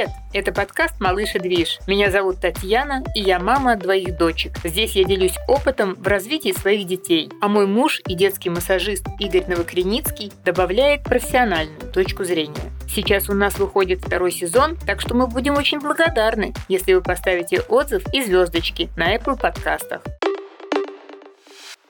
привет! Это подкаст «Малыш и движ». Меня зовут Татьяна, и я мама двоих дочек. Здесь я делюсь опытом в развитии своих детей. А мой муж и детский массажист Игорь Новокреницкий добавляет профессиональную точку зрения. Сейчас у нас выходит второй сезон, так что мы будем очень благодарны, если вы поставите отзыв и звездочки на Apple подкастах.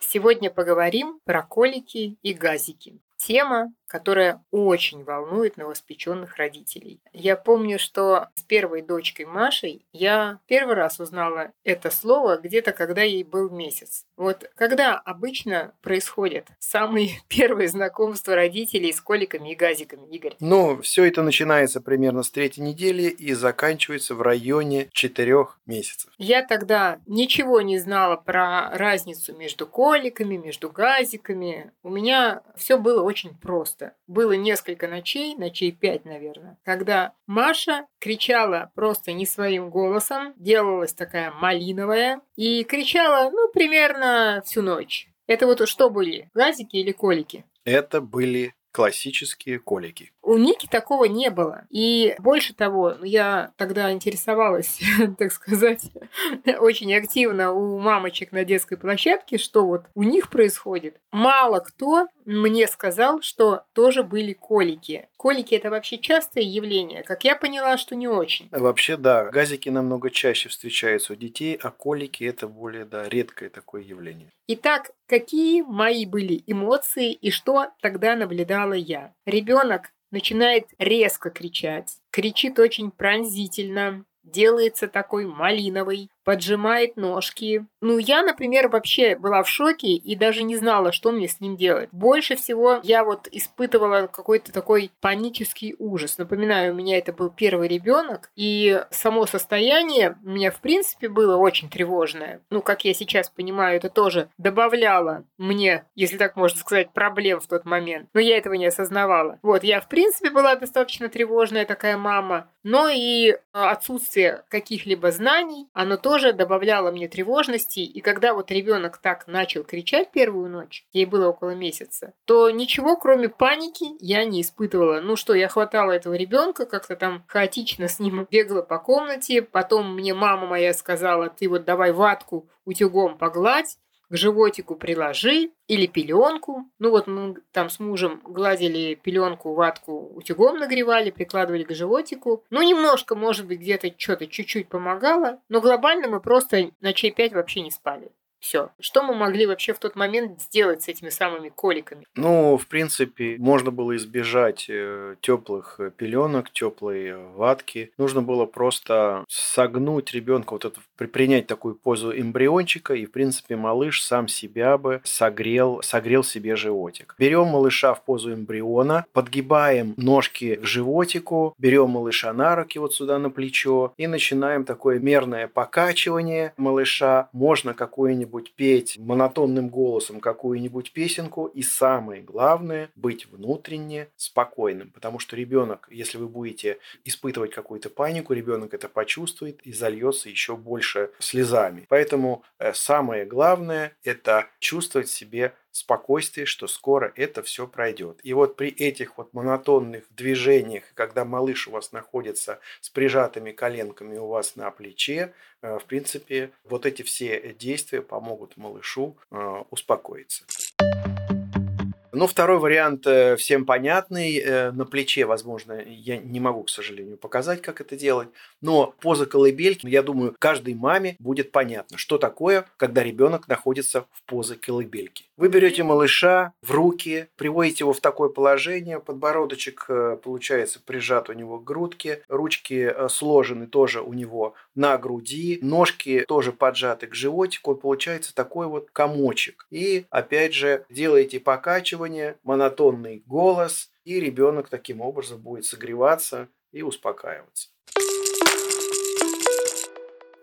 Сегодня поговорим про колики и газики. Тема, которая очень волнует новоспеченных родителей. Я помню, что с первой дочкой Машей я первый раз узнала это слово где-то, когда ей был месяц. Вот когда обычно происходит самые первые знакомства родителей с коликами и газиками, Игорь? Ну, все это начинается примерно с третьей недели и заканчивается в районе четырех месяцев. Я тогда ничего не знала про разницу между коликами, между газиками. У меня все было очень просто просто. Было несколько ночей, ночей пять, наверное, когда Маша кричала просто не своим голосом, делалась такая малиновая и кричала, ну, примерно всю ночь. Это вот что были, газики или колики? Это были классические колики. У Ники такого не было. И больше того, я тогда интересовалась, так сказать, очень активно у мамочек на детской площадке, что вот у них происходит. Мало кто мне сказал, что тоже были колики. Колики – это вообще частое явление? Как я поняла, что не очень. Вообще, да. Газики намного чаще встречаются у детей, а колики – это более, да, редкое такое явление. Итак, какие мои были эмоции и что тогда наблюдала я? Ребенок начинает резко кричать, кричит очень пронзительно, делается такой малиновый, поджимает ножки. Ну, я, например, вообще была в шоке и даже не знала, что мне с ним делать. Больше всего я вот испытывала какой-то такой панический ужас. Напоминаю, у меня это был первый ребенок, и само состояние у меня, в принципе, было очень тревожное. Ну, как я сейчас понимаю, это тоже добавляло мне, если так можно сказать, проблем в тот момент. Но я этого не осознавала. Вот, я, в принципе, была достаточно тревожная такая мама, но и отсутствие каких-либо знаний, оно тоже тоже добавляло мне тревожности, и когда вот ребенок так начал кричать первую ночь, ей было около месяца, то ничего, кроме паники, я не испытывала. Ну что, я хватала этого ребенка, как-то там хаотично с ним бегала по комнате, потом мне мама моя сказала, ты вот давай ватку утюгом погладь, к животику приложи или пеленку. Ну вот мы там с мужем гладили пеленку, ватку утюгом нагревали, прикладывали к животику. Ну немножко, может быть, где-то что-то чуть-чуть помогало, но глобально мы просто ночей пять вообще не спали. Все. Что мы могли вообще в тот момент сделать с этими самыми коликами? Ну, в принципе, можно было избежать э, теплых э, пеленок, теплой э, ватки. Нужно было просто согнуть ребенка, вот это принять такую позу эмбриончика, и, в принципе, малыш сам себя бы согрел, согрел себе животик. Берем малыша в позу эмбриона, подгибаем ножки к животику, берем малыша на руки вот сюда на плечо и начинаем такое мерное покачивание малыша. Можно какую-нибудь какую-нибудь петь монотонным голосом какую-нибудь песенку. И самое главное, быть внутренне спокойным. Потому что ребенок, если вы будете испытывать какую-то панику, ребенок это почувствует и зальется еще больше слезами. Поэтому э, самое главное – это чувствовать себе спокойствие, что скоро это все пройдет. И вот при этих вот монотонных движениях, когда малыш у вас находится с прижатыми коленками у вас на плече, э, в принципе, вот эти все действия помогут малышу э, успокоиться. Ну, второй вариант э, всем понятный. На плече, возможно, я не могу, к сожалению, показать, как это делать. Но поза колыбельки, я думаю, каждой маме будет понятно, что такое, когда ребенок находится в позе колыбельки. Вы берете малыша в руки, приводите его в такое положение, подбородочек, э, получается, прижат у него к грудке, ручки сложены тоже у него на груди, ножки тоже поджаты к животику, получается такой вот комочек. И, опять же, делаете покачивание, монотонный голос, и ребенок таким образом будет согреваться и успокаиваться.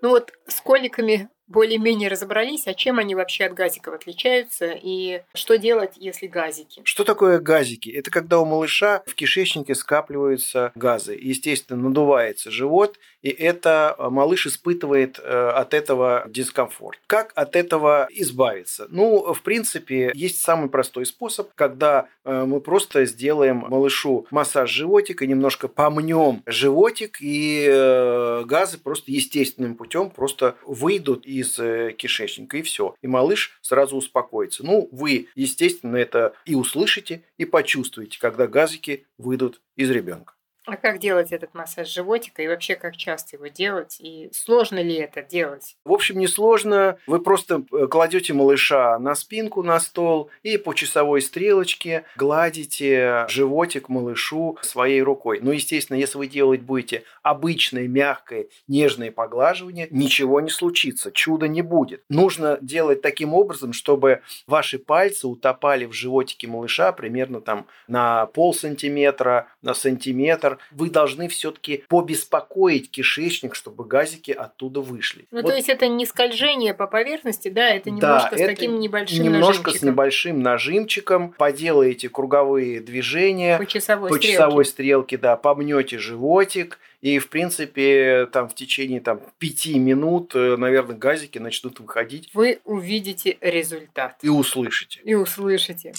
Ну вот с коликами более-менее разобрались, а чем они вообще от газиков отличаются и что делать, если газики? Что такое газики? Это когда у малыша в кишечнике скапливаются газы. Естественно, надувается живот, и это э, малыш испытывает э, от этого дискомфорт. Как от этого избавиться? Ну, в принципе, есть самый простой способ, когда э, мы просто сделаем малышу массаж животика, немножко помнем животик, и газы просто естественным путем просто выйдут из кишечника, и все. И малыш сразу успокоится. Ну, вы, естественно, это и услышите, и почувствуете, когда газики выйдут из ребенка. А как делать этот массаж животика и вообще как часто его делать? И сложно ли это делать? В общем, не сложно. Вы просто э, кладете малыша на спинку на стол и по часовой стрелочке гладите животик малышу своей рукой. Ну, естественно, если вы делать будете обычное, мягкое, нежное поглаживание, ничего не случится, чуда не будет. Нужно делать таким образом, чтобы ваши пальцы утопали в животике малыша примерно там на пол сантиметра, на сантиметр, фильтр, вы должны все-таки побеспокоить кишечник, чтобы газики оттуда вышли. Ну, вот. то есть это не скольжение по поверхности, да, это немножко да, с таким небольшим немножко нажимчиком. с небольшим нажимчиком, поделаете круговые движения по часовой, по стрелке. часовой стрелке, да, помнете животик, и, в принципе, там в течение там, пяти минут, э, наверное, газики начнут выходить. Вы увидите результат. И услышите. И услышите.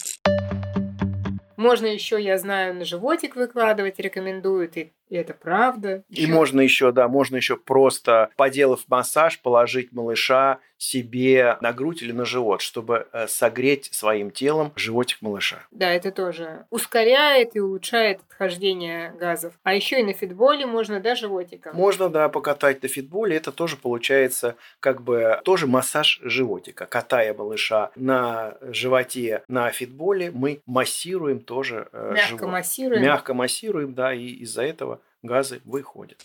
Можно еще, я знаю, на животик выкладывать рекомендуют, и и это правда. Еще... И можно еще, да, можно еще просто, поделав массаж, положить малыша себе на грудь или на живот, чтобы э, согреть своим телом животик малыша. Да, это тоже ускоряет и улучшает отхождение газов. А еще и на фитболе можно, да, животиком? Можно, да, покатать на фитболе. Это тоже получается как бы тоже массаж животика. Катая малыша на животе на фитболе, мы массируем тоже э, Мягко живот. массируем. Мягко массируем, да, и из-за этого газы выходят.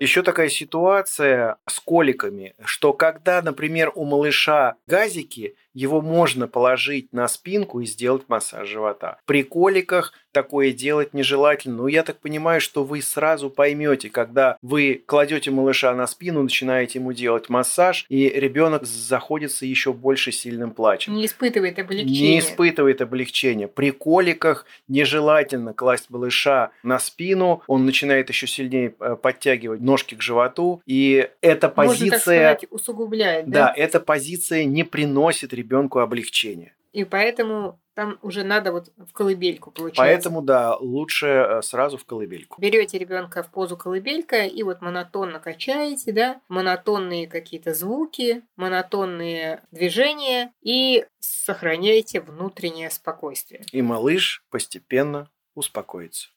Еще такая ситуация с коликами, что когда, например, у малыша газики, его можно положить на спинку и сделать массаж живота. При коликах такое делать нежелательно. Но я так понимаю, что вы сразу поймете, когда вы кладете малыша на спину, начинаете ему делать массаж, и ребенок заходится еще больше сильным плачем. Не испытывает облегчения. Не испытывает облегчения. При коликах нежелательно класть малыша на спину, он начинает еще сильнее э, подтягивать ножки к животу, и эта позиция... Можно так сказать, усугубляет, да? Да, эта позиция не приносит ребенку облегчения. И поэтому там уже надо вот в колыбельку получается. Поэтому, да, лучше э, сразу в колыбельку. Берете ребенка в позу колыбелька и вот монотонно качаете, да, монотонные какие-то звуки, монотонные движения и сохраняете внутреннее спокойствие. И малыш постепенно успокоится.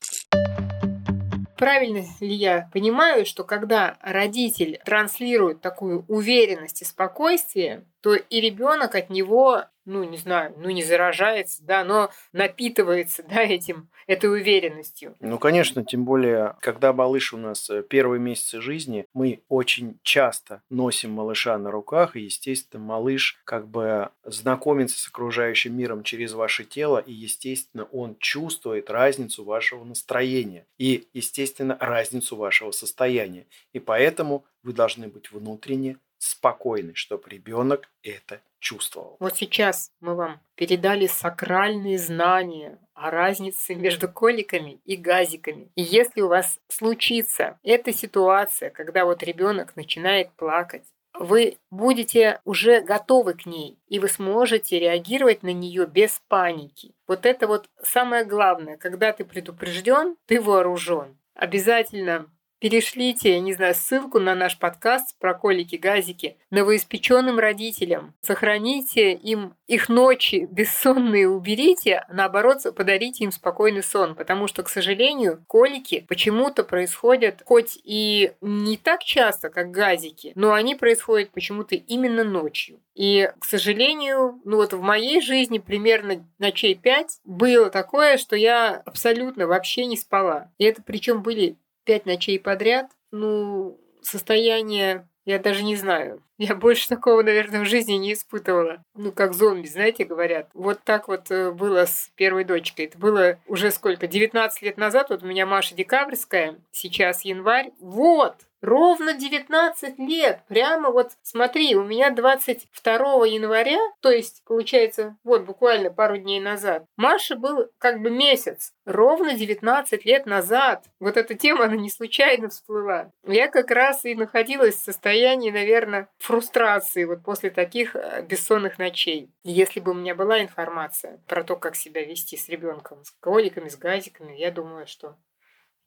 Правильно ли я понимаю, что когда родитель транслирует такую уверенность и спокойствие, то и ребенок от него, ну, не знаю, ну, не заражается, да, но напитывается, да, этим, этой уверенностью. Ну, конечно, тем более, когда малыш у нас э, первые месяцы жизни, мы очень часто носим малыша на руках, и, естественно, малыш как бы знакомится с окружающим миром через ваше тело, и, естественно, он чувствует разницу вашего настроения и, естественно, разницу вашего состояния. И поэтому вы должны быть внутренне спокойный, чтобы ребенок это чувствовал. Вот сейчас мы вам передали сакральные знания о разнице между коликами и газиками. И если у вас случится эта ситуация, когда вот ребенок начинает плакать, вы будете уже готовы к ней, и вы сможете реагировать на нее без паники. Вот это вот самое главное, когда ты предупрежден, ты вооружен. Обязательно Перешлите, я не знаю, ссылку на наш подкаст про колики-газики новоиспеченным родителям. Сохраните им их ночи бессонные уберите, наоборот, подарите им спокойный сон, потому что, к сожалению, колики почему-то происходят хоть и не так часто, как газики, но они происходят почему-то именно ночью. И, к сожалению, ну вот в моей жизни примерно ночей пять было такое, что я абсолютно вообще не спала. И это причем были пять ночей подряд, ну, состояние, я даже не знаю. Я больше такого, наверное, в жизни не испытывала. Ну, как зомби, знаете, говорят. Вот так вот э, было с первой дочкой. Это было уже сколько? 19 лет назад. Вот у меня Маша Декабрьская, сейчас январь. Вот! Ровно 19 лет. Прямо вот смотри, у меня 22 января, то есть, получается, вот буквально пару дней назад, Маша был как бы месяц. Ровно 19 лет назад. Вот эта тема, она не случайно всплыла. Я как раз и находилась в состоянии, наверное, фрустрации вот после таких э, бессонных ночей. Если бы у меня была информация про то, как себя вести с ребенком, с коликами, с газиками, я думаю, что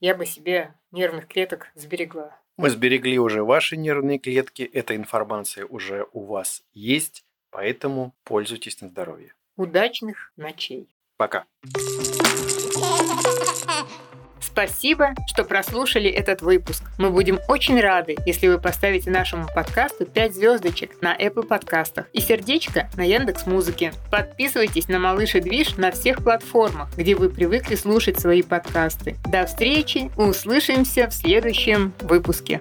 я бы себе нервных клеток сберегла. Мы сберегли уже ваши нервные клетки, эта информация уже у вас есть, поэтому пользуйтесь на здоровье. Удачных ночей. Пока. Спасибо, что прослушали этот выпуск. Мы будем очень рады, если вы поставите нашему подкасту 5 звездочек на Apple подкастах и сердечко на Яндекс Музыке. Подписывайтесь на Малыш и Движ на всех платформах, где вы привыкли слушать свои подкасты. До встречи, услышимся в следующем выпуске.